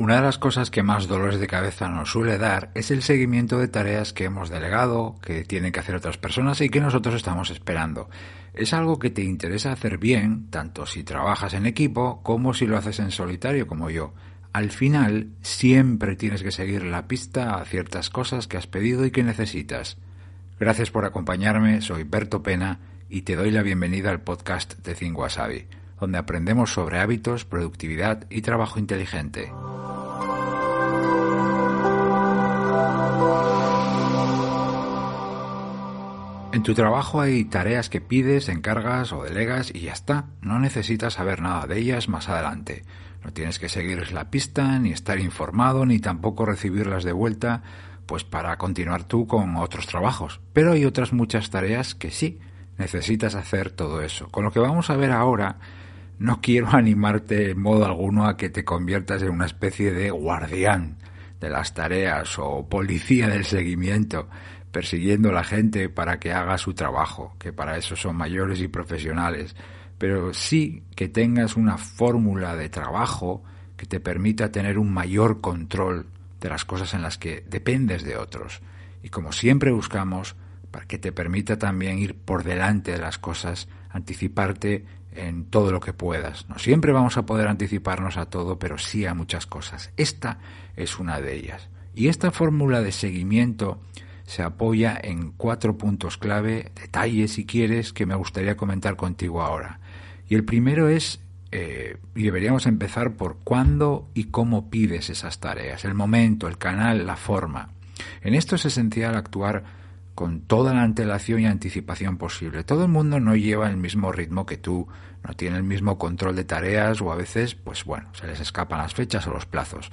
Una de las cosas que más dolores de cabeza nos suele dar es el seguimiento de tareas que hemos delegado, que tienen que hacer otras personas y que nosotros estamos esperando. Es algo que te interesa hacer bien, tanto si trabajas en equipo como si lo haces en solitario como yo. Al final, siempre tienes que seguir la pista a ciertas cosas que has pedido y que necesitas. Gracias por acompañarme, soy Berto Pena y te doy la bienvenida al podcast de Think Wasabi, donde aprendemos sobre hábitos, productividad y trabajo inteligente. En tu trabajo hay tareas que pides, encargas o delegas y ya está. No necesitas saber nada de ellas más adelante. No tienes que seguirles la pista, ni estar informado, ni tampoco recibirlas de vuelta, pues para continuar tú con otros trabajos. Pero hay otras muchas tareas que sí, necesitas hacer todo eso. Con lo que vamos a ver ahora, no quiero animarte en modo alguno a que te conviertas en una especie de guardián de las tareas o policía del seguimiento persiguiendo a la gente para que haga su trabajo, que para eso son mayores y profesionales, pero sí que tengas una fórmula de trabajo que te permita tener un mayor control de las cosas en las que dependes de otros. Y como siempre buscamos, para que te permita también ir por delante de las cosas, anticiparte en todo lo que puedas. No siempre vamos a poder anticiparnos a todo, pero sí a muchas cosas. Esta es una de ellas. Y esta fórmula de seguimiento se apoya en cuatro puntos clave, detalles si quieres, que me gustaría comentar contigo ahora. Y el primero es, eh, y deberíamos empezar por cuándo y cómo pides esas tareas, el momento, el canal, la forma. En esto es esencial actuar con toda la antelación y anticipación posible. Todo el mundo no lleva el mismo ritmo que tú, no tiene el mismo control de tareas o a veces, pues bueno, se les escapan las fechas o los plazos.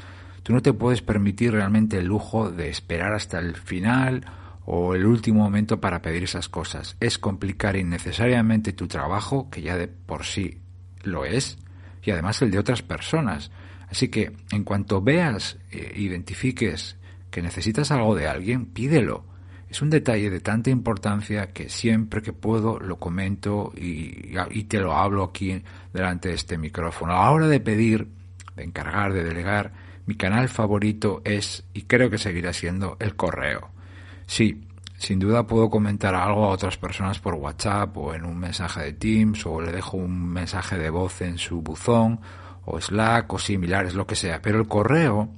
Tú no te puedes permitir realmente el lujo de esperar hasta el final o el último momento para pedir esas cosas. Es complicar innecesariamente tu trabajo, que ya de por sí lo es, y además el de otras personas. Así que en cuanto veas, e identifiques que necesitas algo de alguien, pídelo. Es un detalle de tanta importancia que siempre que puedo lo comento y, y te lo hablo aquí delante de este micrófono. A la hora de pedir, de encargar, de delegar, mi canal favorito es, y creo que seguirá siendo, el correo. Sí, sin duda puedo comentar algo a otras personas por WhatsApp o en un mensaje de Teams o le dejo un mensaje de voz en su buzón o Slack o similares, lo que sea. Pero el correo,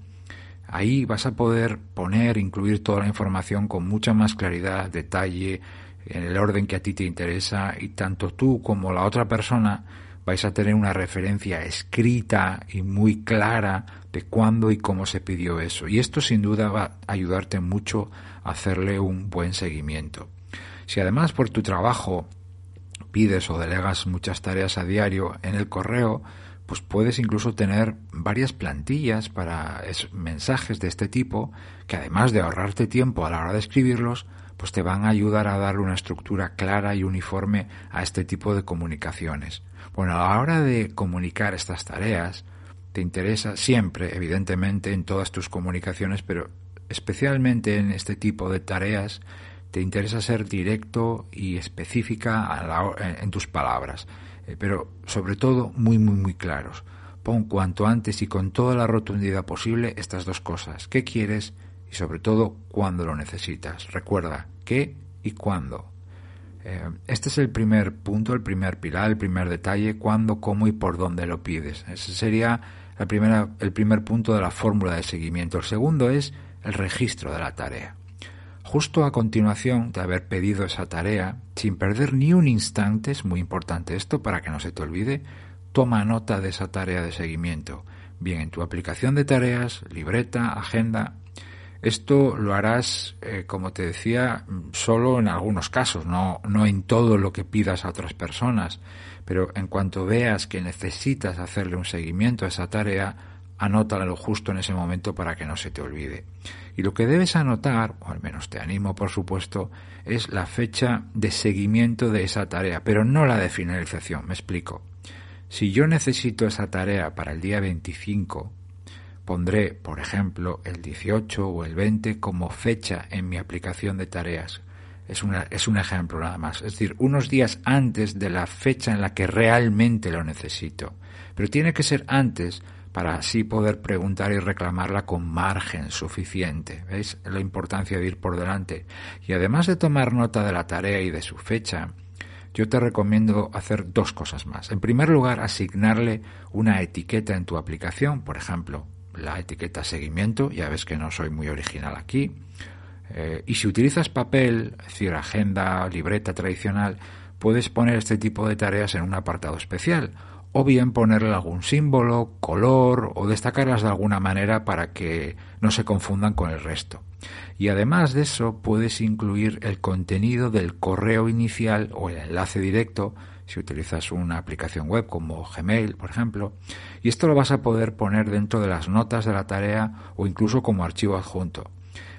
ahí vas a poder poner, incluir toda la información con mucha más claridad, detalle, en el orden que a ti te interesa y tanto tú como la otra persona vais a tener una referencia escrita y muy clara de cuándo y cómo se pidió eso. Y esto sin duda va a ayudarte mucho a hacerle un buen seguimiento. Si además por tu trabajo pides o delegas muchas tareas a diario en el correo, pues puedes incluso tener varias plantillas para mensajes de este tipo que además de ahorrarte tiempo a la hora de escribirlos, pues te van a ayudar a darle una estructura clara y uniforme a este tipo de comunicaciones. Bueno, a la hora de comunicar estas tareas, te interesa siempre, evidentemente, en todas tus comunicaciones, pero especialmente en este tipo de tareas, te interesa ser directo y específica en tus palabras, eh, pero sobre todo muy, muy, muy claros. Pon cuanto antes y con toda la rotundidad posible estas dos cosas. ¿Qué quieres? Y sobre todo, cuándo lo necesitas. Recuerda, qué y cuándo. Eh, este es el primer punto, el primer pilar, el primer detalle, cuándo, cómo y por dónde lo pides. Ese sería primera, el primer punto de la fórmula de seguimiento. El segundo es el registro de la tarea. Justo a continuación de haber pedido esa tarea, sin perder ni un instante, es muy importante esto para que no se te olvide, toma nota de esa tarea de seguimiento, bien en tu aplicación de tareas, libreta, agenda esto lo harás, eh, como te decía, solo en algunos casos, no, no en todo lo que pidas a otras personas. Pero en cuanto veas que necesitas hacerle un seguimiento a esa tarea, anótalo justo en ese momento para que no se te olvide. Y lo que debes anotar, o al menos te animo por supuesto, es la fecha de seguimiento de esa tarea, pero no la de finalización. Me explico. Si yo necesito esa tarea para el día 25, Pondré, por ejemplo, el 18 o el 20 como fecha en mi aplicación de tareas. Es, una, es un ejemplo nada más. Es decir, unos días antes de la fecha en la que realmente lo necesito. Pero tiene que ser antes para así poder preguntar y reclamarla con margen suficiente. ¿Veis la importancia de ir por delante? Y además de tomar nota de la tarea y de su fecha, yo te recomiendo hacer dos cosas más. En primer lugar, asignarle una etiqueta en tu aplicación, por ejemplo, la etiqueta seguimiento, ya ves que no soy muy original aquí. Eh, y si utilizas papel, es decir, agenda, libreta tradicional, puedes poner este tipo de tareas en un apartado especial o bien ponerle algún símbolo, color o destacarlas de alguna manera para que no se confundan con el resto. Y además de eso puedes incluir el contenido del correo inicial o el enlace directo si utilizas una aplicación web como Gmail, por ejemplo, y esto lo vas a poder poner dentro de las notas de la tarea o incluso como archivo adjunto.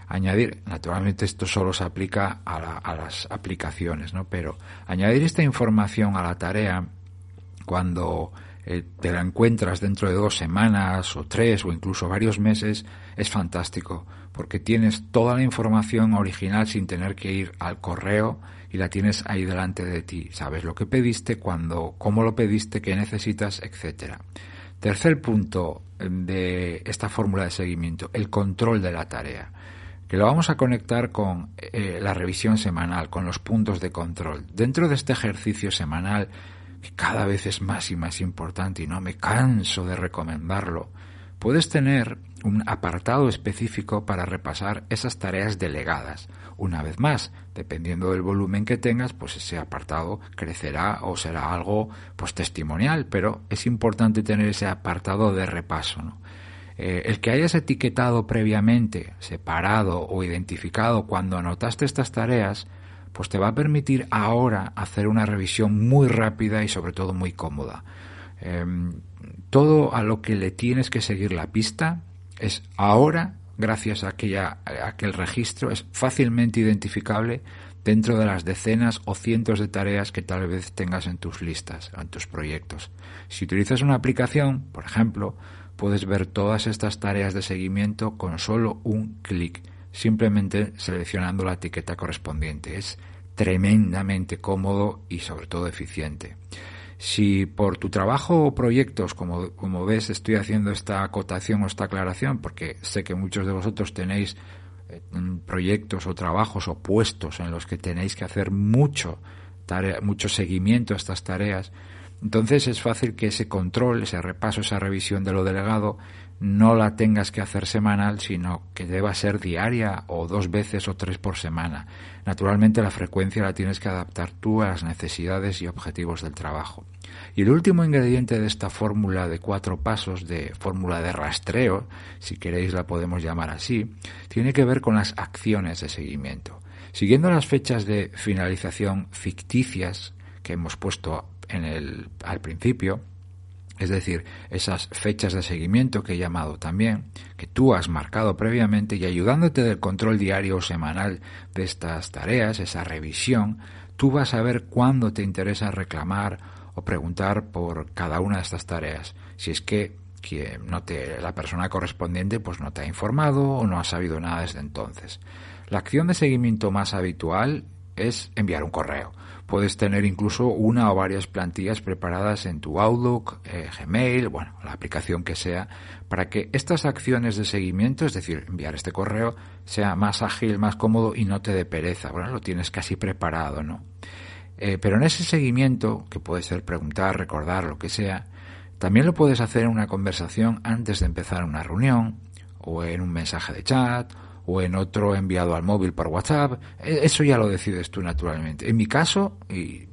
Añadir, naturalmente esto solo se aplica a, a las aplicaciones, ¿no? Pero añadir esta información a la tarea cuando eh, te la encuentras dentro de dos semanas o tres o incluso varios meses, es fantástico, porque tienes toda la información original sin tener que ir al correo y la tienes ahí delante de ti. Sabes lo que pediste, cuándo, cómo lo pediste, qué necesitas, etcétera. Tercer punto eh, de esta fórmula de seguimiento, el control de la tarea que lo vamos a conectar con eh, la revisión semanal, con los puntos de control. Dentro de este ejercicio semanal cada vez es más y más importante y no me canso de recomendarlo, puedes tener un apartado específico para repasar esas tareas delegadas. Una vez más, dependiendo del volumen que tengas, pues ese apartado crecerá o será algo pues testimonial, pero es importante tener ese apartado de repaso. Eh, el que hayas etiquetado previamente, separado o identificado cuando anotaste estas tareas, pues te va a permitir ahora hacer una revisión muy rápida y sobre todo muy cómoda. Em, todo a lo que le tienes que seguir la pista es ahora, gracias a, aquella, a aquel registro, es fácilmente identificable dentro de las decenas o cientos de tareas que tal vez tengas en tus listas, en tus proyectos. Si utilizas una aplicación, por ejemplo, puedes ver todas estas tareas de seguimiento con solo un clic simplemente seleccionando la etiqueta correspondiente. Es tremendamente cómodo y sobre todo eficiente. Si por tu trabajo o proyectos, como, como ves, estoy haciendo esta acotación o esta aclaración, porque sé que muchos de vosotros tenéis eh, proyectos o trabajos o puestos en los que tenéis que hacer mucho, mucho seguimiento a estas tareas, entonces es fácil que ese control, ese repaso, esa revisión de lo delegado no la tengas que hacer semanal, sino que deba ser diaria o dos veces o tres por semana. Naturalmente la frecuencia la tienes que adaptar tú a las necesidades y objetivos del trabajo. Y el último ingrediente de esta fórmula de cuatro pasos, de fórmula de rastreo, si queréis la podemos llamar así, tiene que ver con las acciones de seguimiento. Siguiendo las fechas de finalización ficticias que hemos puesto en el, al principio, es decir, esas fechas de seguimiento que he llamado también, que tú has marcado previamente y ayudándote del control diario o semanal de estas tareas, esa revisión, tú vas a ver cuándo te interesa reclamar o preguntar por cada una de estas tareas. Si es que, la persona correspondiente pues no te ha informado o no ha sabido nada desde entonces. La acción de seguimiento más habitual es enviar un correo Puedes tener incluso una o varias plantillas preparadas en tu Outlook, eh, Gmail, bueno, la aplicación que sea, para que estas acciones de seguimiento, es decir, enviar este correo, sea más ágil, más cómodo y no te dé pereza. Bueno, lo tienes casi preparado, ¿no? Eh, pero en ese seguimiento, que puede ser preguntar, recordar, lo que sea, también lo puedes hacer en una conversación antes de empezar una reunión, o en un mensaje de chat, o en otro enviado al móvil por WhatsApp. E, eso ya lo decides tú naturalmente. En mi caso, y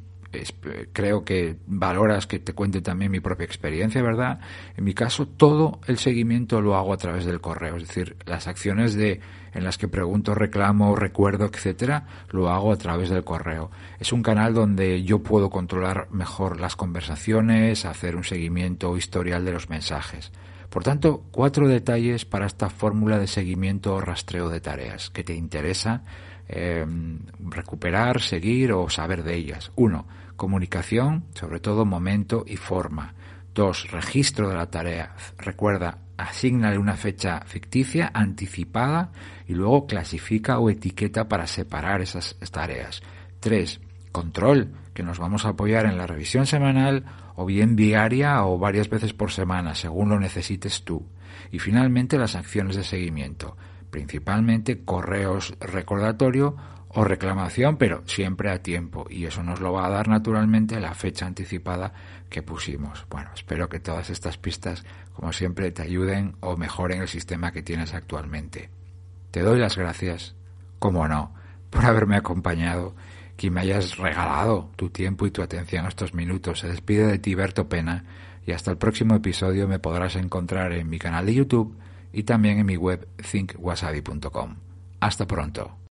creo que valoras que te cuente también mi propia experiencia, ¿verdad? En mi caso, todo el seguimiento lo hago a través del correo, es decir, las acciones de en las que pregunto, reclamo, recuerdo, etcétera, lo hago a través del correo. Es un canal donde yo puedo controlar mejor las conversaciones, hacer un seguimiento historial de los mensajes. Por tanto, cuatro detalles para esta fórmula de seguimiento o rastreo de tareas que te interesa em, recuperar, seguir o saber de ellas. Uno, comunicación, sobre todo momento y forma. Dos, registro de la tarea. Recuerda, asignale una fecha ficticia, anticipada, y luego clasifica o etiqueta para separar esas tareas. Tres, control, que nos vamos a apoyar en la revisión semanal o bien diaria o varias veces por semana, según lo necesites tú. Y finalmente las acciones de seguimiento, principalmente correos recordatorio o reclamación, pero siempre a tiempo. Y eso nos lo va a dar naturalmente la fecha anticipada que pusimos. Bueno, espero que todas estas pistas, como siempre, te ayuden o mejoren el sistema que tienes actualmente. Te doy las gracias, como no, por haberme acompañado, que me hayas regalado tu tiempo y tu atención estos minutos. Se despide de ti Berto Pena y hasta el próximo episodio me podrás encontrar en mi canal de YouTube y también en mi web thinkwasabi.com. Hasta pronto.